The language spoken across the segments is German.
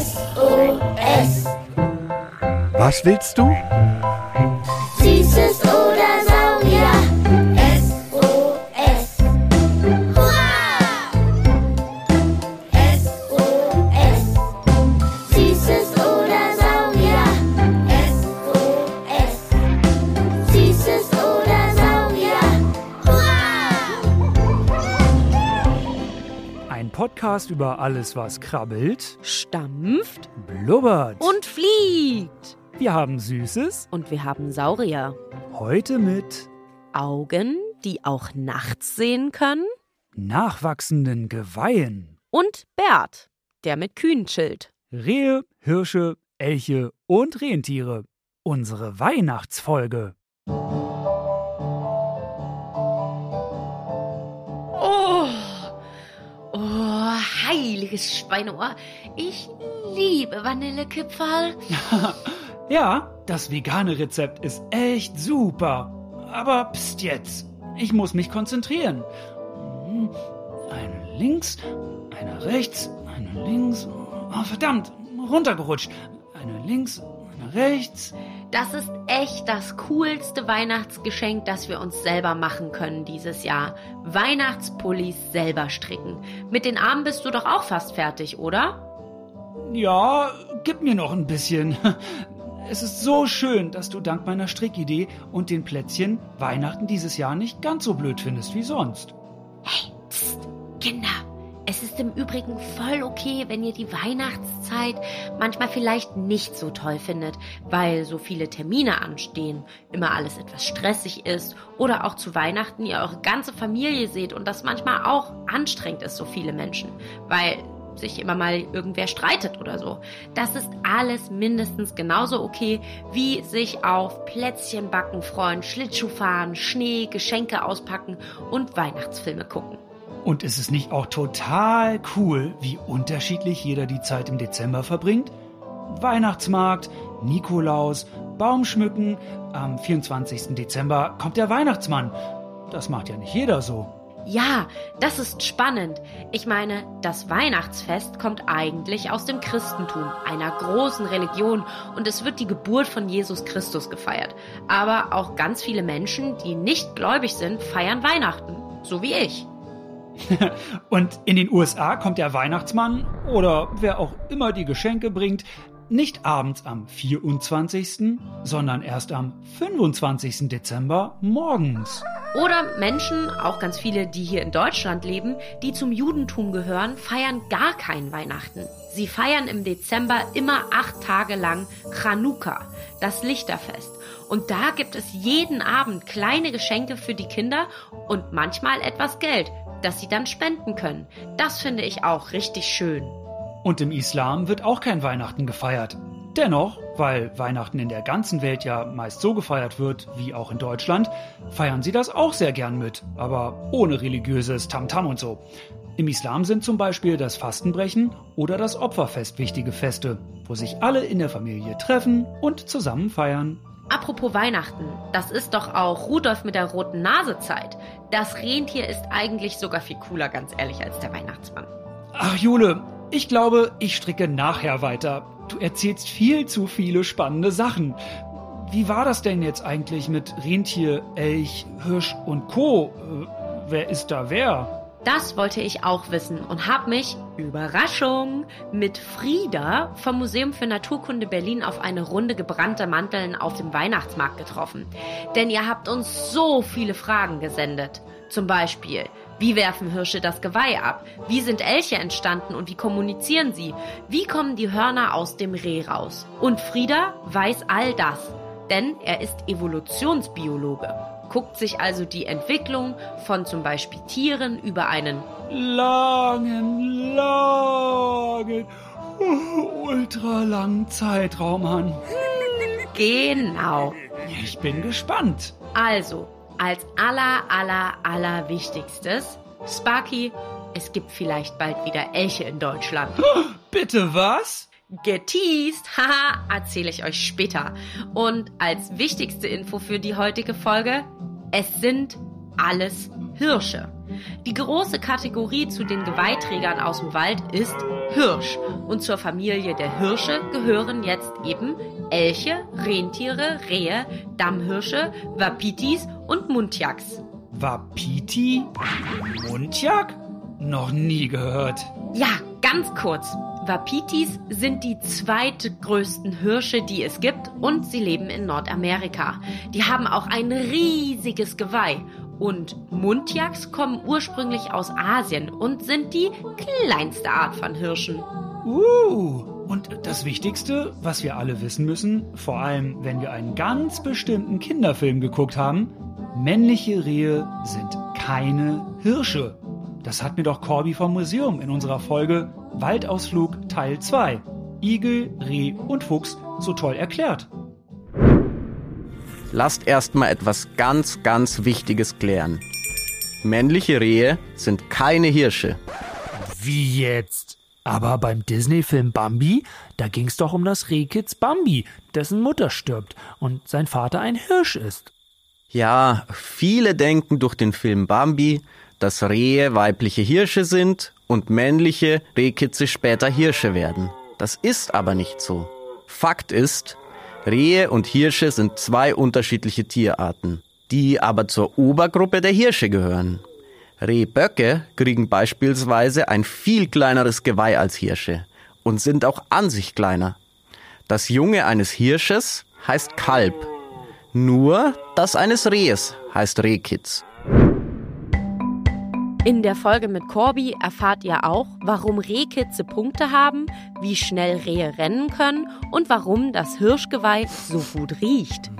SOS. Was willst du? Ein Podcast über alles, was krabbelt, stampft blubbert. und fliegt. wir haben Süßes. Und wir haben Saurier. Heute mit Augen, die auch nachts sehen können. nachwachsenden Geweihen. Und Bert, der mit Kühen chillt. Rehe, Hirsche, Elche und Rentiere. Unsere Weihnachtsfolge. Heiliges Schweineohr. Ich liebe Vanillekipferl. Ja, das vegane Rezept ist echt super. Aber pst jetzt. Ich muss mich konzentrieren. Hm, Eine links, eine rechts, eine links. Oh, verdammt, runtergerutscht. Eine links, eine rechts. Das ist echt das coolste Weihnachtsgeschenk, das wir uns selber machen können dieses Jahr. Weihnachtspullis selber stricken. Mit den Armen bist du doch auch fast fertig, oder? Ja, gib mir noch ein bisschen. Es ist so schön, dass du dank meiner Strickidee und den Plätzchen Weihnachten dieses Jahr nicht ganz so blöd findest wie sonst. Hey, pst, Kinder. Es ist im Übrigen voll okay, wenn ihr die Weihnachtszeit manchmal vielleicht nicht so toll findet, weil so viele Termine anstehen, immer alles etwas stressig ist oder auch zu Weihnachten ihr eure ganze Familie seht und das manchmal auch anstrengend ist, so viele Menschen, weil sich immer mal irgendwer streitet oder so. Das ist alles mindestens genauso okay, wie sich auf Plätzchen backen freuen, Schlittschuh fahren, Schnee, Geschenke auspacken und Weihnachtsfilme gucken. Und ist es nicht auch total cool, wie unterschiedlich jeder die Zeit im Dezember verbringt? Weihnachtsmarkt, Nikolaus, Baumschmücken, am 24. Dezember kommt der Weihnachtsmann. Das macht ja nicht jeder so. Ja, das ist spannend. Ich meine, das Weihnachtsfest kommt eigentlich aus dem Christentum, einer großen Religion, und es wird die Geburt von Jesus Christus gefeiert. Aber auch ganz viele Menschen, die nicht gläubig sind, feiern Weihnachten, so wie ich. Und in den USA kommt der Weihnachtsmann oder wer auch immer die Geschenke bringt, nicht abends am 24., sondern erst am 25. Dezember morgens. Oder Menschen, auch ganz viele, die hier in Deutschland leben, die zum Judentum gehören, feiern gar kein Weihnachten. Sie feiern im Dezember immer acht Tage lang Chanukka, das Lichterfest. Und da gibt es jeden Abend kleine Geschenke für die Kinder und manchmal etwas Geld, das sie dann spenden können. Das finde ich auch richtig schön. Und im Islam wird auch kein Weihnachten gefeiert. Dennoch, weil Weihnachten in der ganzen Welt ja meist so gefeiert wird wie auch in Deutschland, feiern sie das auch sehr gern mit, aber ohne religiöses Tamtam und so. Im Islam sind zum Beispiel das Fastenbrechen oder das Opferfest wichtige Feste, wo sich alle in der Familie treffen und zusammen feiern. Apropos Weihnachten, das ist doch auch Rudolf mit der roten Nase Zeit. Das Rentier ist eigentlich sogar viel cooler, ganz ehrlich, als der Weihnachtsmann. Ach Jule, ich glaube, ich stricke nachher weiter. Du erzählst viel zu viele spannende Sachen. Wie war das denn jetzt eigentlich mit Rentier, Elch, Hirsch und Co? Äh, wer ist da wer? Das wollte ich auch wissen und habe mich, Überraschung, mit Frieda vom Museum für Naturkunde Berlin auf eine Runde gebrannte Manteln auf dem Weihnachtsmarkt getroffen. Denn ihr habt uns so viele Fragen gesendet. Zum Beispiel, wie werfen Hirsche das Geweih ab? Wie sind Elche entstanden und wie kommunizieren sie? Wie kommen die Hörner aus dem Reh raus? Und Frieda weiß all das, denn er ist Evolutionsbiologe. Guckt sich also die Entwicklung von zum Beispiel Tieren über einen Langen, langen, ultralangen Zeitraum an. Genau. Ich bin gespannt. Also, als aller, aller, aller Wichtigstes, Sparky, es gibt vielleicht bald wieder Elche in Deutschland. Bitte was? Geteased, haha, erzähle ich euch später. Und als wichtigste Info für die heutige Folge, es sind alles Hirsche. Die große Kategorie zu den Geweihträgern aus dem Wald ist Hirsch. Und zur Familie der Hirsche gehören jetzt eben Elche, Rentiere, Rehe, Dammhirsche, Wapitis und Muntjaks. Wapiti? Muntjak? Noch nie gehört. Ja, ganz kurz. Wapitis sind die zweitgrößten Hirsche, die es gibt und sie leben in Nordamerika. Die haben auch ein riesiges Geweih. Und Muntjaks kommen ursprünglich aus Asien und sind die kleinste Art von Hirschen. Uh, und das Wichtigste, was wir alle wissen müssen, vor allem wenn wir einen ganz bestimmten Kinderfilm geguckt haben, männliche Rehe sind keine Hirsche. Das hat mir doch Corby vom Museum in unserer Folge Waldausflug Teil 2 Igel, Reh und Fuchs so toll erklärt. Lasst erstmal etwas ganz, ganz Wichtiges klären. Männliche Rehe sind keine Hirsche. Wie jetzt? Aber beim Disney-Film Bambi, da ging's doch um das Rehkitz Bambi, dessen Mutter stirbt und sein Vater ein Hirsch ist. Ja, viele denken durch den Film Bambi, dass Rehe weibliche Hirsche sind und männliche Rehkitze später Hirsche werden. Das ist aber nicht so. Fakt ist, Rehe und Hirsche sind zwei unterschiedliche Tierarten, die aber zur Obergruppe der Hirsche gehören. Rehböcke kriegen beispielsweise ein viel kleineres Geweih als Hirsche und sind auch an sich kleiner. Das Junge eines Hirsches heißt Kalb. Nur das eines Rehes heißt Rehkitz. In der Folge mit Corby erfahrt ihr auch, warum Rehkitze Punkte haben, wie schnell Rehe rennen können und warum das Hirschgeweih so gut riecht.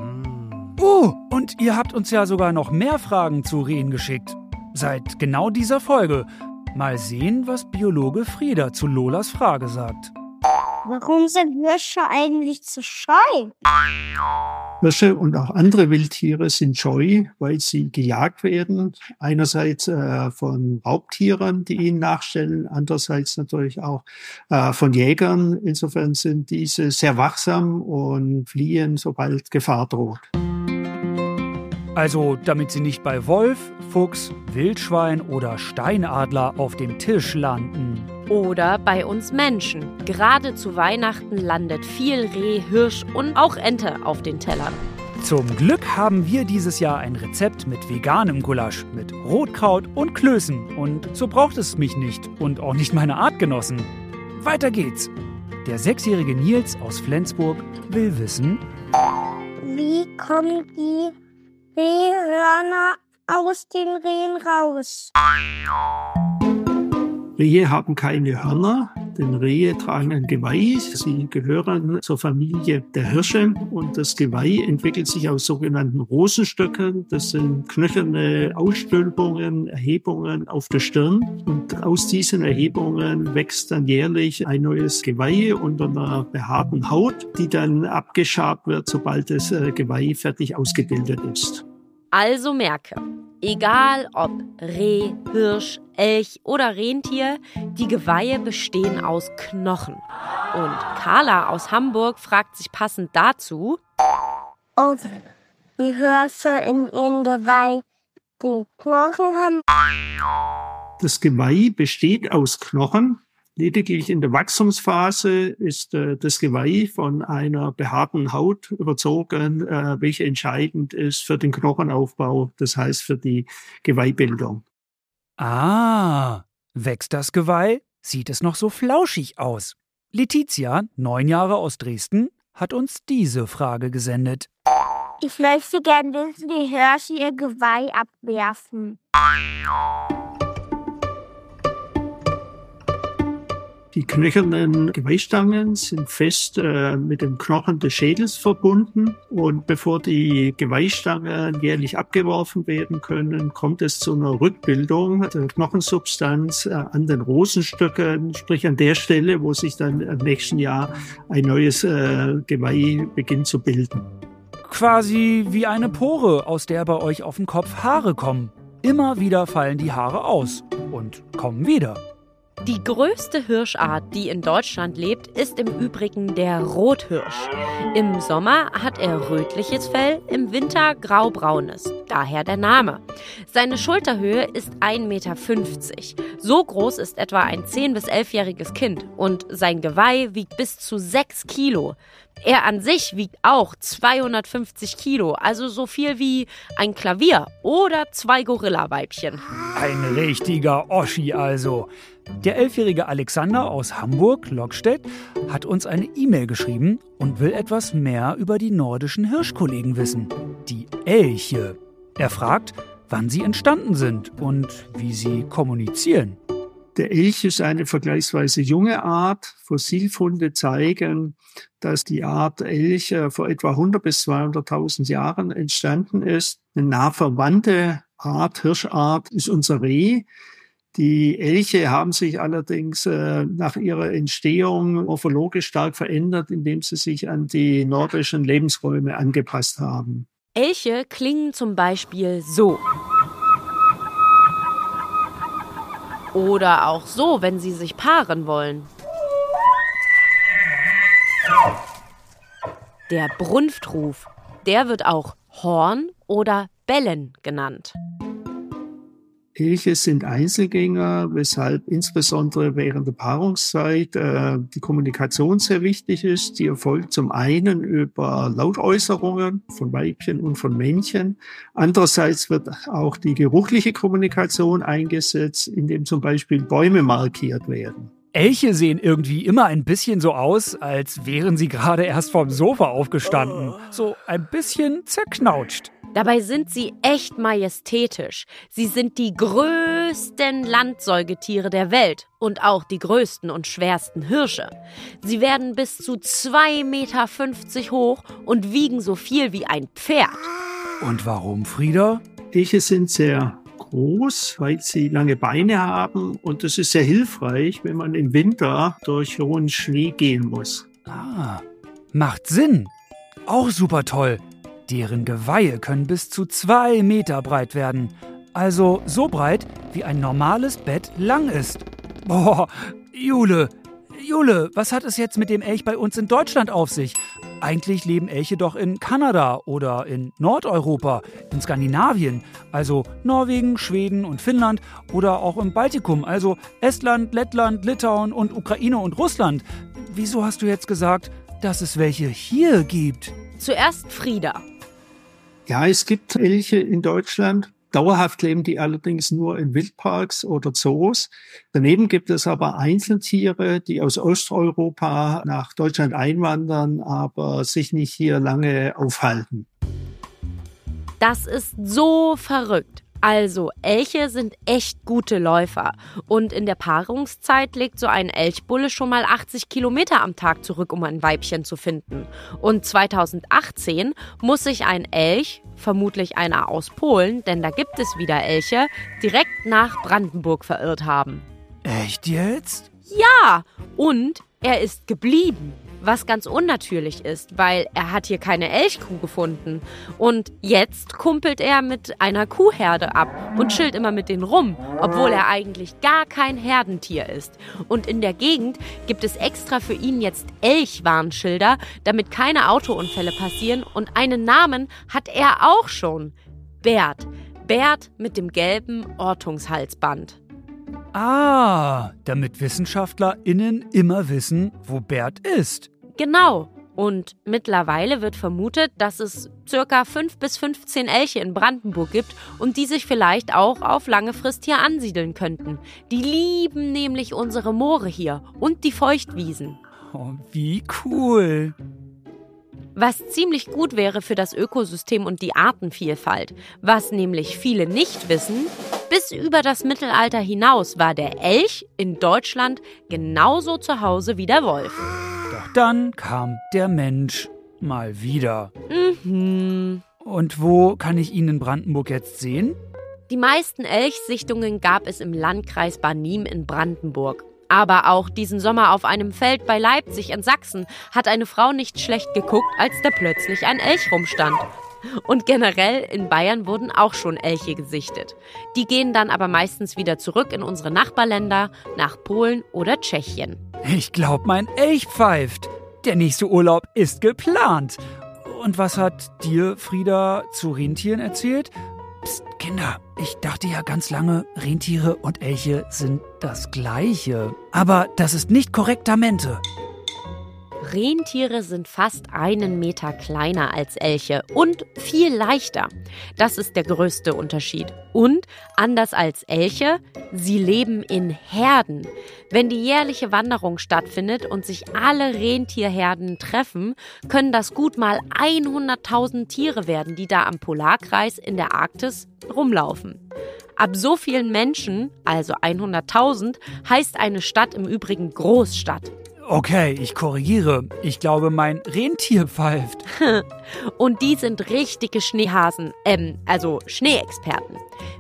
Oh, und ihr habt uns ja sogar noch mehr Fragen zu Rehen geschickt. Seit genau dieser Folge. Mal sehen, was Biologe Frieda zu Lolas Frage sagt. Warum sind Hirsche eigentlich zu scheu? Hirsche und auch andere Wildtiere sind scheu, weil sie gejagt werden. Einerseits äh, von Raubtieren, die ihnen nachstellen, andererseits natürlich auch äh, von Jägern. Insofern sind diese sehr wachsam und fliehen, sobald Gefahr droht. Also, damit sie nicht bei Wolf, Fuchs, Wildschwein oder Steinadler auf dem Tisch landen. Oder bei uns Menschen. Gerade zu Weihnachten landet viel Reh, Hirsch und auch Ente auf den Tellern. Zum Glück haben wir dieses Jahr ein Rezept mit veganem Gulasch, mit Rotkraut und Klößen. Und so braucht es mich nicht und auch nicht meine Artgenossen. Weiter geht's. Der sechsjährige Nils aus Flensburg will wissen, Wie kommen die Rehhörner aus den Rehen raus? Rehe haben keine Hörner, denn Rehe tragen ein Geweih. Sie gehören zur Familie der Hirsche und das Geweih entwickelt sich aus sogenannten Rosenstöcken. Das sind knöcherne Ausstülpungen, Erhebungen auf der Stirn und aus diesen Erhebungen wächst dann jährlich ein neues Geweih unter einer behaarten Haut, die dann abgeschabt wird, sobald das äh, Geweih fertig ausgebildet ist. Also merke, egal ob Reh, Hirsch, Elch oder Rentier, die Geweihe bestehen aus Knochen. Und Carla aus Hamburg fragt sich passend dazu, Und die Hirsche in ihrem Geweih die Knochen haben. Das Geweih besteht aus Knochen. Lediglich in der Wachstumsphase ist äh, das Geweih von einer behaarten Haut überzogen, äh, welche entscheidend ist für den Knochenaufbau, das heißt für die Geweihbildung. Ah, wächst das Geweih? Sieht es noch so flauschig aus? Letizia, neun Jahre aus Dresden, hat uns diese Frage gesendet. Ich möchte gern wissen, wie Hirsche ihr Geweih abwerfen. Die knöchernen Geweihstangen sind fest äh, mit dem Knochen des Schädels verbunden und bevor die Geweihstangen jährlich abgeworfen werden können, kommt es zu einer Rückbildung der Knochensubstanz äh, an den Rosenstöcken, sprich an der Stelle, wo sich dann im nächsten Jahr ein neues äh, Geweih beginnt zu bilden. Quasi wie eine Pore, aus der bei euch auf den Kopf Haare kommen. Immer wieder fallen die Haare aus und kommen wieder. Die größte Hirschart, die in Deutschland lebt, ist im Übrigen der Rothirsch. Im Sommer hat er rötliches Fell, im Winter graubraunes. Daher der Name. Seine Schulterhöhe ist 1,50 Meter. So groß ist etwa ein 10- bis 11-jähriges Kind und sein Geweih wiegt bis zu 6 Kilo. Er an sich wiegt auch 250 Kilo, also so viel wie ein Klavier oder zwei Gorilla-Weibchen. Ein richtiger Oschi also. Der elfjährige Alexander aus Hamburg, Lockstedt, hat uns eine E-Mail geschrieben und will etwas mehr über die nordischen Hirschkollegen wissen. Die Elche. Er fragt, wann sie entstanden sind und wie sie kommunizieren. Der Elch ist eine vergleichsweise junge Art. Fossilfunde zeigen, dass die Art Elch vor etwa 100 bis 200.000 Jahren entstanden ist. Eine nah verwandte Art, Hirschart, ist unser Reh. Die Elche haben sich allerdings äh, nach ihrer Entstehung morphologisch stark verändert, indem sie sich an die nordischen Lebensräume angepasst haben. Elche klingen zum Beispiel so. Oder auch so, wenn sie sich paaren wollen. Der Brunftruf, der wird auch Horn oder Bellen genannt. Elche sind Einzelgänger, weshalb insbesondere während der Paarungszeit äh, die Kommunikation sehr wichtig ist. Die erfolgt zum einen über Lautäußerungen von Weibchen und von Männchen. Andererseits wird auch die geruchliche Kommunikation eingesetzt, indem zum Beispiel Bäume markiert werden. Elche sehen irgendwie immer ein bisschen so aus, als wären sie gerade erst vom Sofa aufgestanden. So ein bisschen zerknautscht. Dabei sind sie echt majestätisch. Sie sind die größten Landsäugetiere der Welt und auch die größten und schwersten Hirsche. Sie werden bis zu 2,50 Meter hoch und wiegen so viel wie ein Pferd. Und warum, Frieda? Elche sind sehr groß, weil sie lange Beine haben und das ist sehr hilfreich, wenn man im Winter durch hohen Schnee gehen muss. Ah, macht Sinn. Auch super toll. Deren Geweihe können bis zu zwei Meter breit werden. Also so breit, wie ein normales Bett lang ist. Boah, Jule, Jule, was hat es jetzt mit dem Elch bei uns in Deutschland auf sich? Eigentlich leben Elche doch in Kanada oder in Nordeuropa, in Skandinavien, also Norwegen, Schweden und Finnland oder auch im Baltikum, also Estland, Lettland, Litauen und Ukraine und Russland. Wieso hast du jetzt gesagt, dass es welche hier gibt? Zuerst Frieda. Ja, es gibt Elche in Deutschland. Dauerhaft leben die allerdings nur in Wildparks oder Zoos. Daneben gibt es aber Einzeltiere, die aus Osteuropa nach Deutschland einwandern, aber sich nicht hier lange aufhalten. Das ist so verrückt. Also, Elche sind echt gute Läufer. Und in der Paarungszeit legt so ein Elchbulle schon mal 80 Kilometer am Tag zurück, um ein Weibchen zu finden. Und 2018 muss sich ein Elch, vermutlich einer aus Polen, denn da gibt es wieder Elche, direkt nach Brandenburg verirrt haben. Echt jetzt? Ja, und er ist geblieben was ganz unnatürlich ist, weil er hat hier keine Elchkuh gefunden. Und jetzt kumpelt er mit einer Kuhherde ab und chillt immer mit denen rum, obwohl er eigentlich gar kein Herdentier ist. Und in der Gegend gibt es extra für ihn jetzt Elchwarnschilder, damit keine Autounfälle passieren. Und einen Namen hat er auch schon. Bert. Bert mit dem gelben Ortungshalsband. Ah, damit WissenschaftlerInnen immer wissen, wo Bert ist. Genau. Und mittlerweile wird vermutet, dass es circa 5 bis 15 Elche in Brandenburg gibt und die sich vielleicht auch auf lange Frist hier ansiedeln könnten. Die lieben nämlich unsere Moore hier und die Feuchtwiesen. Oh, wie cool. Was ziemlich gut wäre für das Ökosystem und die Artenvielfalt. Was nämlich viele nicht wissen, bis über das Mittelalter hinaus war der Elch in Deutschland genauso zu Hause wie der Wolf. Doch dann kam der Mensch mal wieder. Mhm. Und wo kann ich ihn in Brandenburg jetzt sehen? Die meisten Elchsichtungen gab es im Landkreis Barnim in Brandenburg. Aber auch diesen Sommer auf einem Feld bei Leipzig in Sachsen hat eine Frau nicht schlecht geguckt, als da plötzlich ein Elch rumstand. Und generell in Bayern wurden auch schon Elche gesichtet. Die gehen dann aber meistens wieder zurück in unsere Nachbarländer, nach Polen oder Tschechien. Ich glaub, mein Elch pfeift. Der nächste Urlaub ist geplant. Und was hat dir Frieda zu Rentieren erzählt? Psst, Kinder, ich dachte ja ganz lange, Rentiere und Elche sind das gleiche. Aber das ist nicht korrektamente. Rentiere sind fast einen Meter kleiner als Elche und viel leichter. Das ist der größte Unterschied. Und anders als Elche, sie leben in Herden. Wenn die jährliche Wanderung stattfindet und sich alle Rentierherden treffen, können das gut mal 100.000 Tiere werden, die da am Polarkreis in der Arktis rumlaufen. Ab so vielen Menschen, also 100.000, heißt eine Stadt im Übrigen Großstadt. Okay, ich korrigiere. Ich glaube, mein Rentier pfeift. Und die sind richtige Schneehasen, ähm, also Schneeexperten.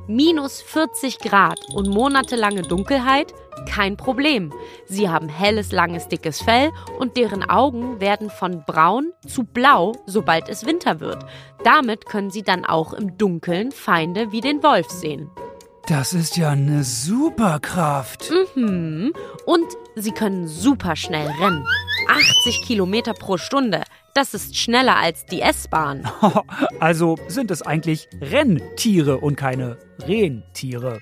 Minus 40 Grad und monatelange Dunkelheit? Kein Problem. Sie haben helles, langes, dickes Fell und deren Augen werden von braun zu blau, sobald es Winter wird. Damit können sie dann auch im Dunkeln Feinde wie den Wolf sehen. Das ist ja eine Superkraft. Mhm. Und sie können super schnell rennen. 80 Kilometer pro Stunde. Das ist schneller als die S-Bahn. Also sind es eigentlich Renntiere und keine Rentiere.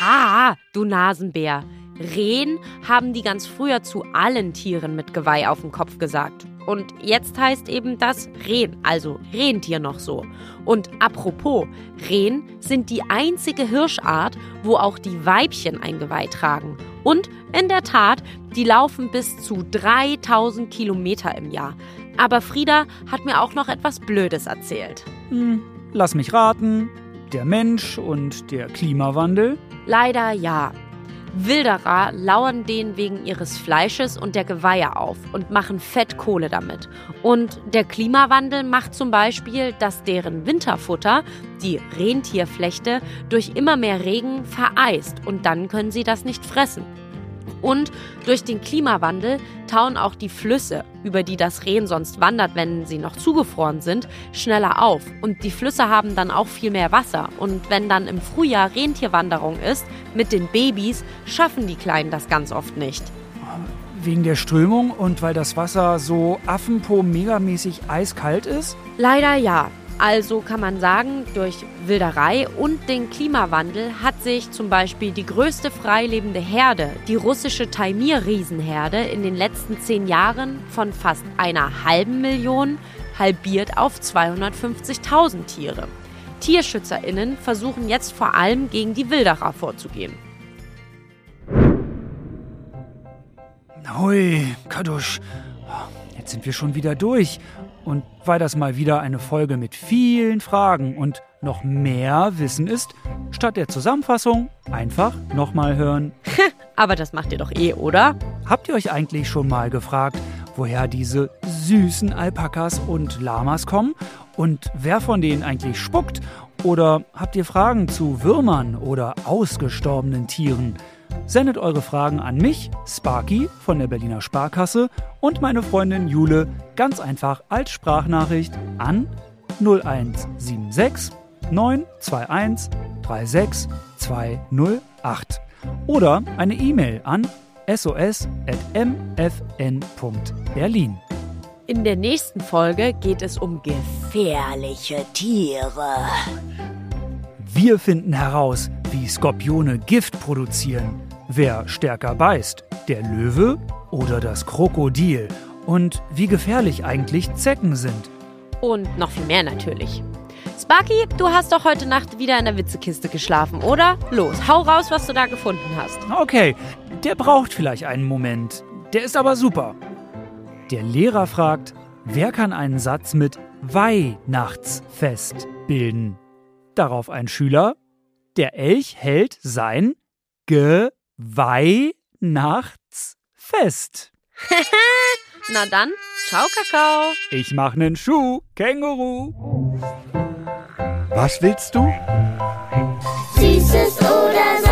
Ha, du Nasenbär. Rehen haben die ganz früher zu allen Tieren mit Geweih auf dem Kopf gesagt. Und jetzt heißt eben das Rehen, also Rentier noch so. Und apropos, Rehen sind die einzige Hirschart, wo auch die Weibchen ein Geweih tragen. Und in der Tat, die laufen bis zu 3000 Kilometer im Jahr. Aber Frieda hat mir auch noch etwas Blödes erzählt. Hm, lass mich raten. Der Mensch und der Klimawandel? Leider ja. Wilderer lauern denen wegen ihres Fleisches und der Geweihe auf und machen Fettkohle damit. Und der Klimawandel macht zum Beispiel, dass deren Winterfutter, die Rentierflechte, durch immer mehr Regen vereist und dann können sie das nicht fressen. Und durch den Klimawandel tauen auch die Flüsse, über die das Rehen sonst wandert, wenn sie noch zugefroren sind, schneller auf. Und die Flüsse haben dann auch viel mehr Wasser. Und wenn dann im Frühjahr Rentierwanderung ist, mit den Babys, schaffen die Kleinen das ganz oft nicht. Wegen der Strömung und weil das Wasser so affenpo-megamäßig eiskalt ist? Leider ja. Also kann man sagen, durch Wilderei und den Klimawandel hat sich zum Beispiel die größte freilebende Herde, die russische Taimir-Riesenherde, in den letzten zehn Jahren von fast einer halben Million halbiert auf 250.000 Tiere. TierschützerInnen versuchen jetzt vor allem gegen die Wilderer vorzugehen. Hui, Kadusch. Jetzt sind wir schon wieder durch. Und weil das mal wieder eine Folge mit vielen Fragen und noch mehr Wissen ist, statt der Zusammenfassung einfach nochmal hören. Aber das macht ihr doch eh, oder? Habt ihr euch eigentlich schon mal gefragt, woher diese süßen Alpakas und Lamas kommen und wer von denen eigentlich spuckt? Oder habt ihr Fragen zu Würmern oder ausgestorbenen Tieren? Sendet eure Fragen an mich, Sparky von der Berliner Sparkasse und meine Freundin Jule ganz einfach als Sprachnachricht an 0176 921 36208 oder eine E-Mail an sos.mfn.berlin. In der nächsten Folge geht es um gefährliche Tiere. Wir finden heraus, wie Skorpione Gift produzieren. Wer stärker beißt, der Löwe oder das Krokodil? Und wie gefährlich eigentlich Zecken sind. Und noch viel mehr natürlich. Sparky, du hast doch heute Nacht wieder in der Witzekiste geschlafen, oder? Los, hau raus, was du da gefunden hast. Okay, der braucht vielleicht einen Moment. Der ist aber super. Der Lehrer fragt, wer kann einen Satz mit Weihnachtsfest bilden? Darauf ein Schüler, der Elch hält sein Geweihnachtsfest. Na dann, ciao Kakao. Ich mach nen Schuh, Känguru. Was willst du? Süßes oder